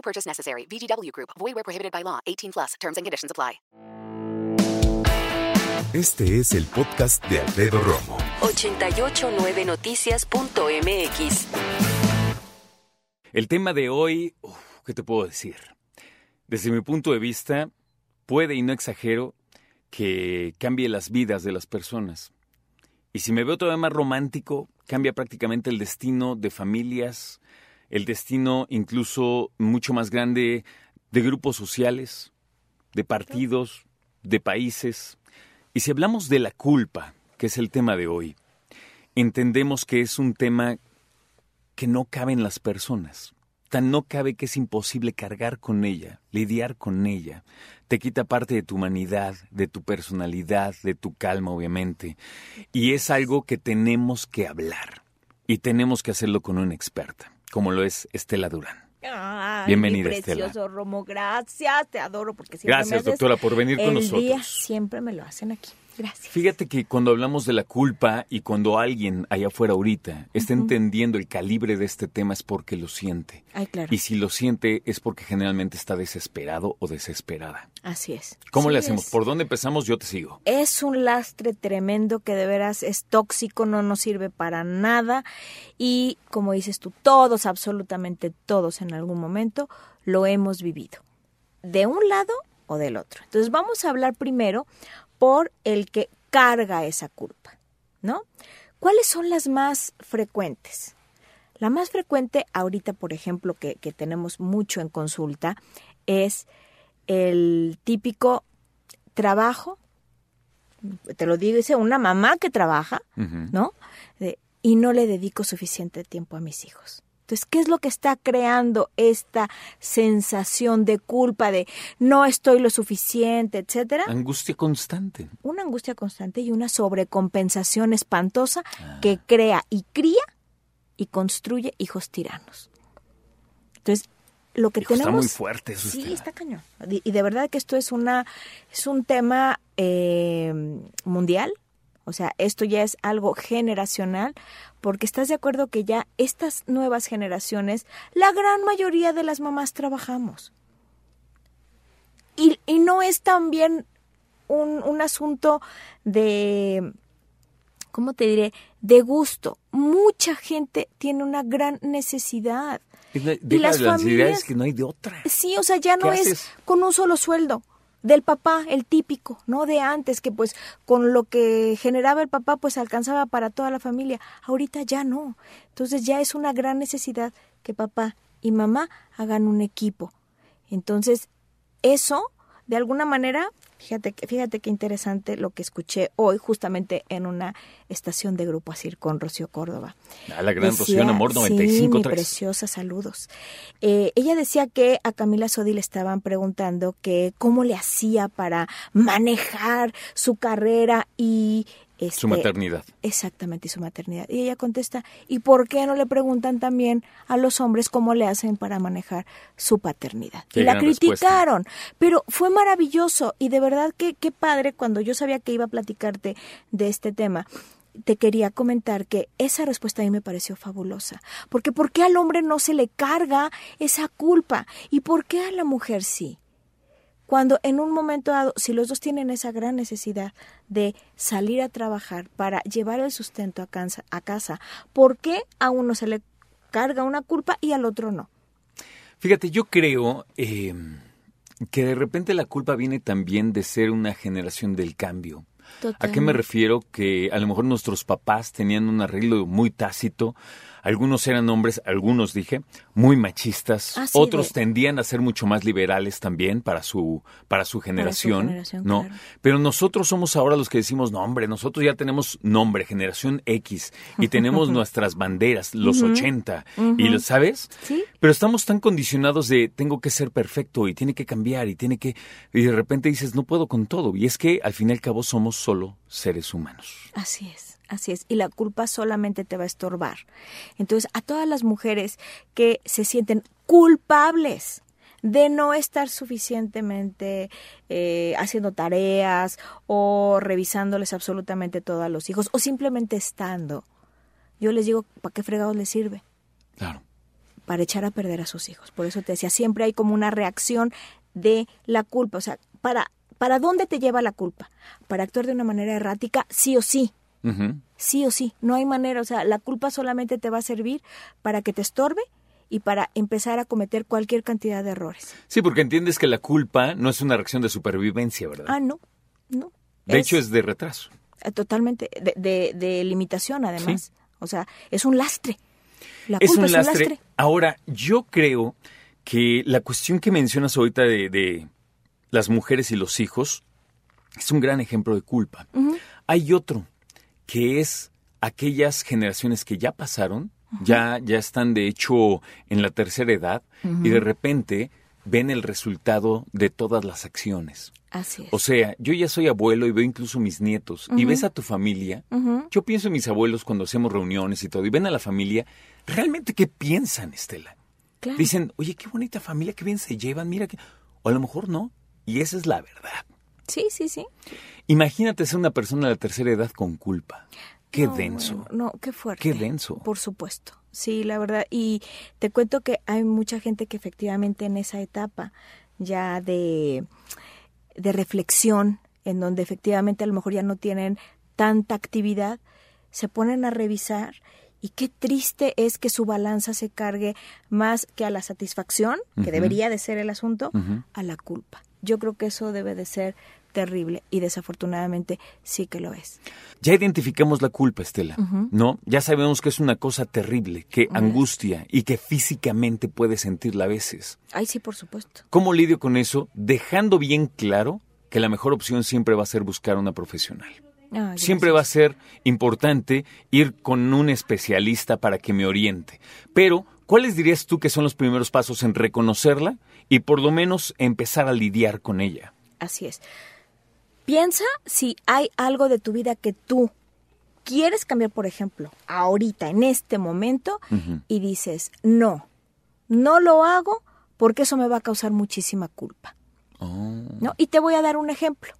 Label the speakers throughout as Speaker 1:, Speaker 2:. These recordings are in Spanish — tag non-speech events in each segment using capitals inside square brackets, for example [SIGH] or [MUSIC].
Speaker 1: No purchase necessary. VGW Group. Void where prohibited by law. 18 plus. Terms and conditions apply.
Speaker 2: Este es el podcast de Alfredo Romo.
Speaker 3: 889noticias.mx.
Speaker 4: El tema de hoy, uf, ¿qué te puedo decir? Desde mi punto de vista, puede, y no exagero, que cambie las vidas de las personas. Y si me veo todavía más romántico, cambia prácticamente el destino de familias, el destino incluso mucho más grande de grupos sociales, de partidos, de países. Y si hablamos de la culpa, que es el tema de hoy, entendemos que es un tema que no cabe en las personas. Tan no cabe que es imposible cargar con ella, lidiar con ella. Te quita parte de tu humanidad, de tu personalidad, de tu calma, obviamente. Y es algo que tenemos que hablar. Y tenemos que hacerlo con una experta, como lo es Estela Durán.
Speaker 5: Ay,
Speaker 4: Bienvenida,
Speaker 5: mi
Speaker 4: Estela.
Speaker 5: precioso Romo, gracias, te adoro porque siempre me
Speaker 4: Gracias,
Speaker 5: haces
Speaker 4: doctora, por venir con
Speaker 5: el
Speaker 4: nosotros.
Speaker 5: día siempre me lo hacen aquí. Gracias.
Speaker 4: Fíjate que cuando hablamos de la culpa y cuando alguien allá afuera ahorita está entendiendo el calibre de este tema es porque lo siente.
Speaker 5: Ay, claro.
Speaker 4: Y si lo siente es porque generalmente está desesperado o desesperada.
Speaker 5: Así es.
Speaker 4: ¿Cómo
Speaker 5: Sí
Speaker 4: le hacemos?
Speaker 5: es.
Speaker 4: ¿Por dónde empezamos? Yo te sigo.
Speaker 5: Es un lastre tremendo que de veras es tóxico, no nos sirve para nada y como dices tú, todos, absolutamente todos en algún momento lo hemos vivido, de un lado o del otro. Entonces vamos a hablar primero por el que carga esa culpa, ¿no? ¿Cuáles son las más frecuentes? La más frecuente ahorita, por ejemplo, que, que tenemos mucho en consulta, es el típico trabajo, te lo dice una mamá que trabaja. ¿no? De, y no le dedico suficiente tiempo a mis hijos. Entonces, ¿qué es lo que está creando esta sensación de culpa, de no estoy lo suficiente, etcétera?
Speaker 4: Angustia constante.
Speaker 5: Una angustia constante y una sobrecompensación espantosa que crea y cría y construye hijos tiranos. Entonces, lo que
Speaker 4: Hijo, está
Speaker 5: tenemos
Speaker 4: muy fuerte eso,
Speaker 5: Sí, está cañón. Y y de verdad que esto es una es un tema eh, mundial. O sea, esto ya es algo generacional, porque estás de acuerdo que ya estas nuevas generaciones, la gran mayoría de las mamás trabajamos. Y, y no es también un, un asunto de, ¿cómo te diré? De gusto. Mucha gente tiene una gran necesidad.
Speaker 4: Es la-
Speaker 5: Y las
Speaker 4: de la
Speaker 5: familias-
Speaker 4: es que no hay de otra.
Speaker 5: Sí, o sea, ya no
Speaker 4: ¿Qué
Speaker 5: es con un solo sueldo del papá, el típico, no de antes, que pues con lo que generaba el papá pues alcanzaba para toda la familia. Ahorita ya no. Entonces ya es una gran necesidad que papá y mamá hagan un equipo. Entonces, eso, de alguna manera, fíjate, que- fíjate qué interesante lo que escuché hoy justamente en una estación de Grupo Asir con Rocío Córdoba.
Speaker 4: A la gran
Speaker 5: Decía-
Speaker 4: Rocío en Amor
Speaker 5: Sí,
Speaker 4: 95.3.
Speaker 5: mi preciosa, saludos. Eh, ella decía que a Camila Sodi le estaban preguntando que cómo le hacía para manejar su carrera y... este,
Speaker 4: Su maternidad.
Speaker 5: Exactamente, y su maternidad. Y ella contesta, ¿y por qué no le preguntan también a los hombres cómo le hacen para manejar su paternidad?
Speaker 4: Qué
Speaker 5: y la
Speaker 4: respuesta.
Speaker 5: criticaron, pero fue maravilloso y de verdad que qué padre cuando yo sabía que iba a platicarte de este tema. Te quería comentar que esa respuesta a mí me pareció fabulosa. Porque ¿por qué al hombre no se le carga esa culpa? ¿Y por qué a la mujer sí? Cuando en un momento dado, si los dos tienen esa gran necesidad de salir a trabajar para llevar el sustento a casa, a casa ¿por qué a uno se le carga una culpa y al otro no?
Speaker 4: Fíjate, yo creo eh, que de repente la culpa viene también de ser una generación del cambio. ¿A qué me refiero? Que a lo mejor nuestros papás tenían un arreglo muy tácito algunos eran hombres, algunos dije, muy machistas,
Speaker 5: Ah,
Speaker 4: otros
Speaker 5: de-
Speaker 4: tendían a ser mucho más liberales también para su, para su generación,
Speaker 5: generación,
Speaker 4: ¿no?
Speaker 5: claro.
Speaker 4: Pero nosotros somos ahora los que decimos, no, hombre, nosotros ya tenemos nombre, generación X, y tenemos [LAUGHS] nuestras banderas, los 80, y lo, ¿sabes?
Speaker 5: Sí.
Speaker 4: Pero estamos tan condicionados de tengo que ser perfecto y tiene que cambiar y tiene que... Y de repente dices, no puedo con todo. Y es que al fin y al cabo somos solo seres humanos.
Speaker 5: Así es, así es. Y la culpa solamente te va a estorbar. Entonces, a todas las mujeres que se sienten culpables de no estar suficientemente eh, haciendo tareas o revisándoles absolutamente todo a los hijos o simplemente estando, yo les digo, ¿para qué fregados les sirve?
Speaker 4: Claro.
Speaker 5: para echar a perder a sus hijos. Por eso te decía, siempre hay como una reacción de la culpa. O sea, ¿para, ¿para dónde te lleva la culpa? ¿Para actuar de una manera errática? Sí o sí. Sí o sí. No hay manera. O sea, la culpa solamente te va a servir para que te estorbe y para empezar a cometer cualquier cantidad de errores.
Speaker 4: Sí, porque entiendes que la culpa no es una reacción de supervivencia, ¿verdad?
Speaker 5: Ah, no. No.
Speaker 4: de hecho, es de retraso.
Speaker 5: eh, totalmente de, de- de limitación, además.
Speaker 4: Sí.
Speaker 5: O sea, es un lastre. La
Speaker 4: es
Speaker 5: culpa
Speaker 4: un
Speaker 5: es
Speaker 4: lastre.
Speaker 5: un lastre.
Speaker 4: Ahora, yo creo que la cuestión que mencionas ahorita de, de las mujeres y los hijos es un gran ejemplo de culpa. Hay otro que es aquellas generaciones que ya pasaron, ya, ya están de hecho en la tercera edad y de repente ven el resultado de todas las acciones.
Speaker 5: Así es.
Speaker 4: O sea, yo ya soy abuelo y veo incluso mis nietos y ves a tu familia. Yo pienso en mis abuelos cuando hacemos reuniones y todo y ven a la familia. ¿Realmente qué piensan, Estela?
Speaker 5: Claro.
Speaker 4: Dicen, oye, qué bonita familia, qué bien se llevan, mira que... O a lo mejor no. Y esa es la verdad.
Speaker 5: Sí, sí, sí.
Speaker 4: Imagínate ser una persona de la tercera edad con culpa. Qué
Speaker 5: No,
Speaker 4: denso.
Speaker 5: bueno, no, qué fuerte.
Speaker 4: Qué denso.
Speaker 5: Por supuesto. Sí, la verdad. Y te cuento que hay mucha gente que efectivamente en esa etapa ya de, de reflexión, en donde efectivamente a lo mejor ya no tienen tanta actividad, se ponen a revisar y qué triste es que su balanza se cargue más que a la satisfacción, que debería de ser el asunto, a la culpa. Yo creo que eso debe de ser terrible y desafortunadamente sí que lo es.
Speaker 4: Ya identificamos la culpa, Estela, ¿no? Ya sabemos que es una cosa terrible, que angustia y que físicamente puedes sentirla a veces.
Speaker 5: Ay, sí, por supuesto.
Speaker 4: ¿Cómo lidio con eso? Dejando bien claro que la mejor opción siempre va a ser buscar una profesional.
Speaker 5: Ay,
Speaker 4: Siempre va a ser importante ir con un especialista para que me oriente. Pero, ¿cuáles dirías tú que son los primeros pasos en reconocerla y por lo menos empezar a lidiar con ella?
Speaker 5: Así es. Piensa si hay algo de tu vida que tú quieres cambiar, por ejemplo, ahorita, en este momento, y dices, no, no lo hago porque eso me va a causar muchísima culpa.
Speaker 4: Oh,
Speaker 5: ¿no? Y te voy a dar un ejemplo.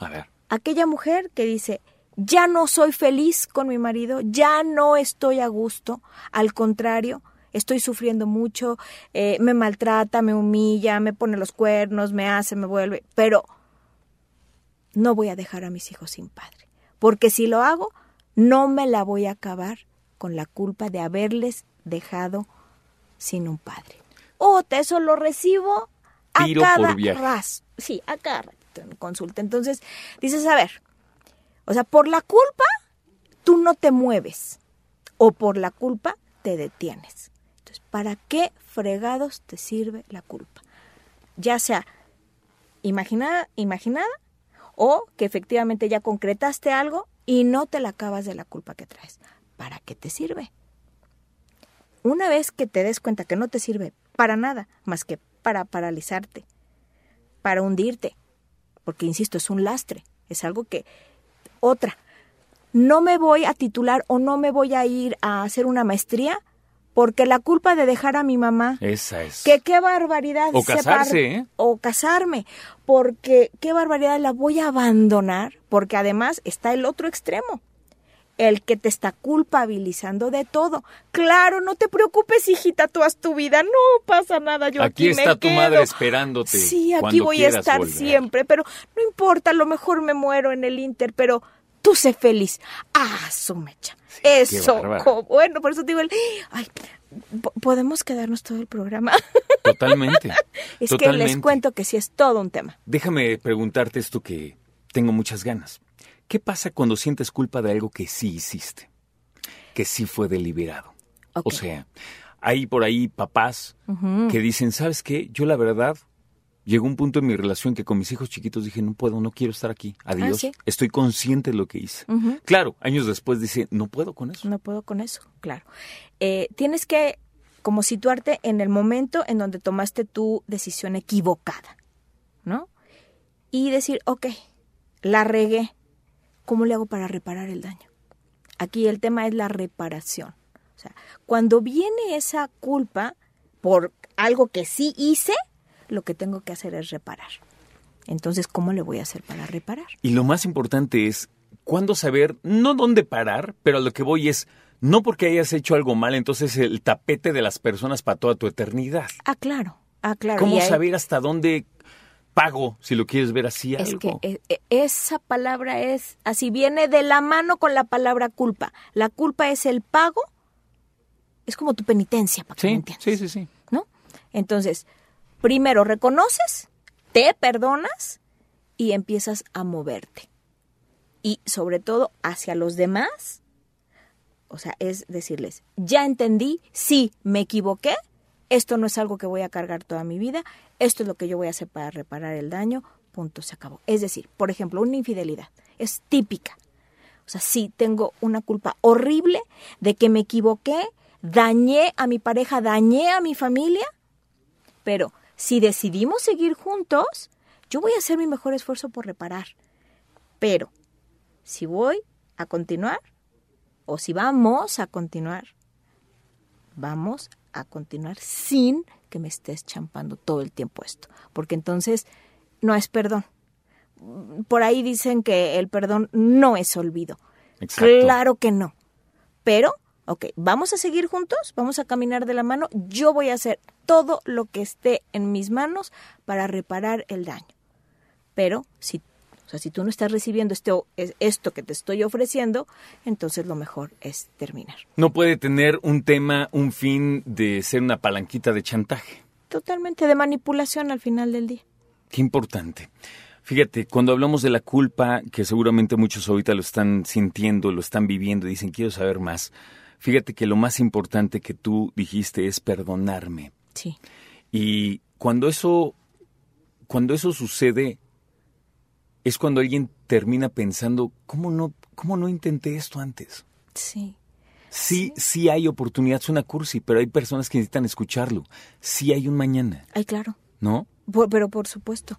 Speaker 4: a ver.
Speaker 5: Aquella mujer que dice, ya no soy feliz con mi marido, ya no estoy a gusto, al contrario, estoy sufriendo mucho, eh, me maltrata, me humilla, me pone los cuernos, me hace, me vuelve, pero no voy a dejar a mis hijos sin padre, porque si lo hago, no me la voy a acabar con la culpa de haberles dejado sin un padre. O eso lo recibo a
Speaker 4: Tiro
Speaker 5: cada ras. Sí, a cada consulta. Entonces, dices, a ver, o sea, por la culpa tú no te mueves o por la culpa te detienes. Entonces, ¿para qué fregados te sirve la culpa? Ya sea imaginada, imaginada o que efectivamente ya concretaste algo y no te la acabas de la culpa que traes. ¿Para qué te sirve? Una vez que te des cuenta que no te sirve para nada más que para paralizarte, para hundirte, porque insisto, es un lastre, es algo que otra, no me voy a titular o no me voy a ir a hacer una maestría porque la culpa de dejar a mi mamá
Speaker 4: Esa es.
Speaker 5: que qué barbaridad.
Speaker 4: O
Speaker 5: separ-
Speaker 4: casarse, ¿eh?
Speaker 5: O casarme. Porque qué barbaridad la voy a abandonar. Porque además está el otro extremo. El que te está culpabilizando de todo. Claro, no te preocupes, hijita, tú haz tu vida. No pasa nada, yo aquí,
Speaker 4: Aquí
Speaker 5: me
Speaker 4: está tu
Speaker 5: quedo.
Speaker 4: madre esperándote
Speaker 5: Sí, aquí voy a estar
Speaker 4: volver.
Speaker 5: siempre. Pero no importa, a lo mejor me muero en el Inter, pero tú sé feliz. Ah, su mecha. Eso. bueno, por eso te digo el... Ay, ¿podemos quedarnos todo el programa?
Speaker 4: Totalmente. [LAUGHS]
Speaker 5: Es
Speaker 4: totalmente.
Speaker 5: que les cuento que sí es todo un tema.
Speaker 4: Déjame preguntarte esto que tengo muchas ganas. ¿Qué pasa cuando sientes culpa de algo que sí hiciste? Que sí fue deliberado. O sea, hay por ahí papás que dicen, ¿sabes qué? Yo la verdad, llegó un punto en mi relación que con mis hijos chiquitos dije, no puedo, no quiero estar aquí. Adiós.
Speaker 5: sí?
Speaker 4: Estoy consciente de lo que hice. Claro, años después dice, no puedo con eso.
Speaker 5: No puedo con eso, claro. Eh, tienes que como situarte en el momento en donde tomaste tu decisión equivocada, ¿no? Y decir, ok, la regué, ¿cómo le hago para reparar el daño? Aquí el tema es la reparación. O sea, cuando viene esa culpa por algo que sí hice, lo que tengo que hacer es reparar. Entonces, ¿cómo le voy a hacer para reparar?
Speaker 4: Y lo más importante es, ¿cuándo saber, no dónde parar, pero a lo que voy es, no porque hayas hecho algo mal, entonces el tapete de las personas para toda tu eternidad.
Speaker 5: Ah, claro. Ah, claro.
Speaker 4: ¿Cómo
Speaker 5: ahí-
Speaker 4: saber hasta dónde pago, si lo quieres ver así
Speaker 5: Es
Speaker 4: algo?
Speaker 5: que e- e- esa palabra es, así viene de la mano con la palabra culpa. La culpa es el pago, es como tu penitencia, para que me entiendas.
Speaker 4: sí, sí, sí.
Speaker 5: ¿no? Entonces, primero reconoces, te perdonas y empiezas a moverte. Y sobre todo hacia los demás, o sea, es decirles, ya entendí, sí, me equivoqué, esto no es algo que voy a cargar toda mi vida, esto es lo que yo voy a hacer para reparar el daño, punto, se acabó. Es decir, por ejemplo, una infidelidad es típica. O sea, sí, tengo una culpa horrible de que me equivoqué, dañé a mi pareja, dañé a mi familia, pero si decidimos seguir juntos, yo voy a hacer mi mejor esfuerzo por reparar. Pero si voy a continuar, o si vamos a continuar, vamos a continuar sin que me estés champando todo el tiempo esto, porque entonces no es perdón. Por ahí dicen que el perdón no es olvido.
Speaker 4: Exacto.
Speaker 5: Claro que no. Pero, ok, vamos a seguir juntos, vamos a caminar de la mano. Yo voy a hacer todo lo que esté en mis manos para reparar el daño. Pero si, o sea, si tú no estás recibiendo esto, es- esto que te estoy ofreciendo, entonces lo mejor es terminar.
Speaker 4: No puede tener un tema, un fin de ser una palanquita de chantaje.
Speaker 5: Totalmente de manipulación al final del día.
Speaker 4: Qué importante. Fíjate, cuando hablamos de la culpa, que seguramente muchos ahorita lo están sintiendo, lo están viviendo y dicen quiero saber más, fíjate que lo más importante que tú dijiste es perdonarme.
Speaker 5: Sí.
Speaker 4: Y cuando eso, cuando eso sucede, es cuando alguien termina pensando, ¿cómo no, cómo no intenté esto antes?
Speaker 5: Sí.
Speaker 4: Sí, sí hay oportunidad, suena cursi, pero hay personas que necesitan escucharlo. Sí hay un mañana,
Speaker 5: Ay, claro.
Speaker 4: ¿no?
Speaker 5: Por- pero por supuesto.